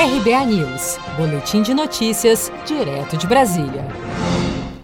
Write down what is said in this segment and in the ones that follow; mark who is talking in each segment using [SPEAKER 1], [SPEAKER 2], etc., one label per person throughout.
[SPEAKER 1] RBA News, Boletim de Notícias, direto de Brasília.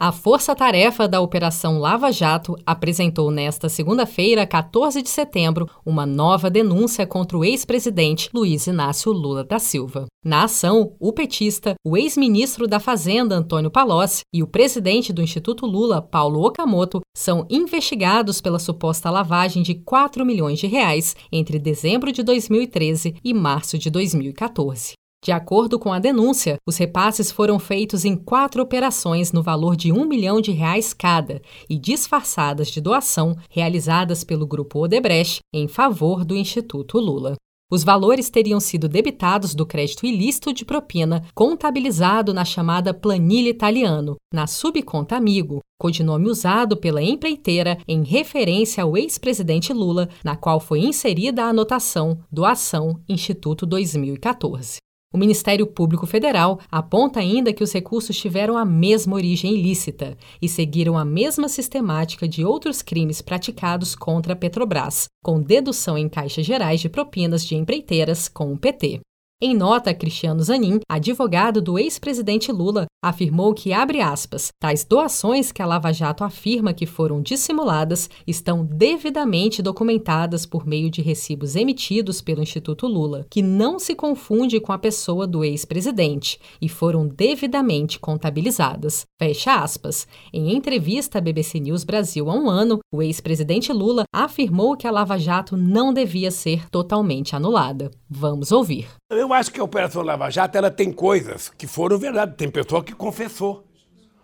[SPEAKER 1] A força-tarefa da Operação Lava Jato apresentou nesta segunda-feira, 14 de setembro, uma nova denúncia contra o ex-presidente Luiz Inácio Lula da Silva. Na ação, o petista, o ex-ministro da Fazenda Antônio Palocci e o presidente do Instituto Lula, Paulo Okamoto, são investigados pela suposta lavagem de 4 milhões de reais entre dezembro de 2013 e março de 2014. De acordo com a denúncia, os repasses foram feitos em quatro operações no valor de um milhão de reais cada e disfarçadas de doação realizadas pelo Grupo Odebrecht em favor do Instituto Lula. Os valores teriam sido debitados do crédito ilícito de propina contabilizado na chamada planilha italiano, na subconta amigo, codinome usado pela empreiteira em referência ao ex-presidente Lula, na qual foi inserida a anotação Doação Instituto 2014. O Ministério Público Federal aponta ainda que os recursos tiveram a mesma origem ilícita e seguiram a mesma sistemática de outros crimes praticados contra a Petrobras, com dedução em caixas gerais de propinas de empreiteiras com o PT. Em nota, Cristiano Zanin, advogado do ex-presidente Lula, afirmou que, abre aspas, tais doações que a Lava Jato afirma que foram dissimuladas estão devidamente documentadas por meio de recibos emitidos pelo Instituto Lula, que não se confunde com a pessoa do ex-presidente, e foram devidamente contabilizadas. Fecha aspas. Em entrevista à BBC News Brasil há um ano, o ex-presidente Lula afirmou que a Lava Jato não devia ser totalmente anulada. Vamos ouvir.
[SPEAKER 2] Eu acho que a Operação Lava Jato ela tem coisas que foram verdade. Tem pessoa que confessou.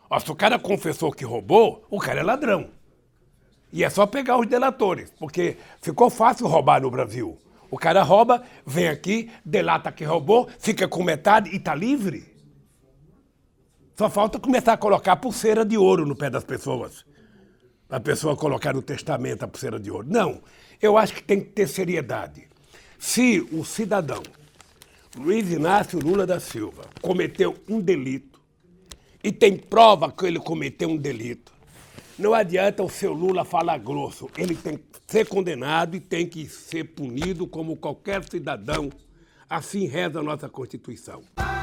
[SPEAKER 2] Ó, se o cara confessou que roubou, o cara é ladrão. E é só pegar os delatores, porque ficou fácil roubar no Brasil. O cara rouba, vem aqui, delata que roubou, fica com metade e está livre. Só falta começar a colocar pulseira de ouro no pé das pessoas. A pessoa colocar no testamento a pulseira de ouro. Não, eu acho que tem que ter seriedade. Se o cidadão Luiz Inácio Lula da Silva cometeu um delito e tem prova que ele cometeu um delito, não adianta o seu Lula falar grosso. Ele tem que ser condenado e tem que ser punido como qualquer cidadão. Assim reza a nossa Constituição.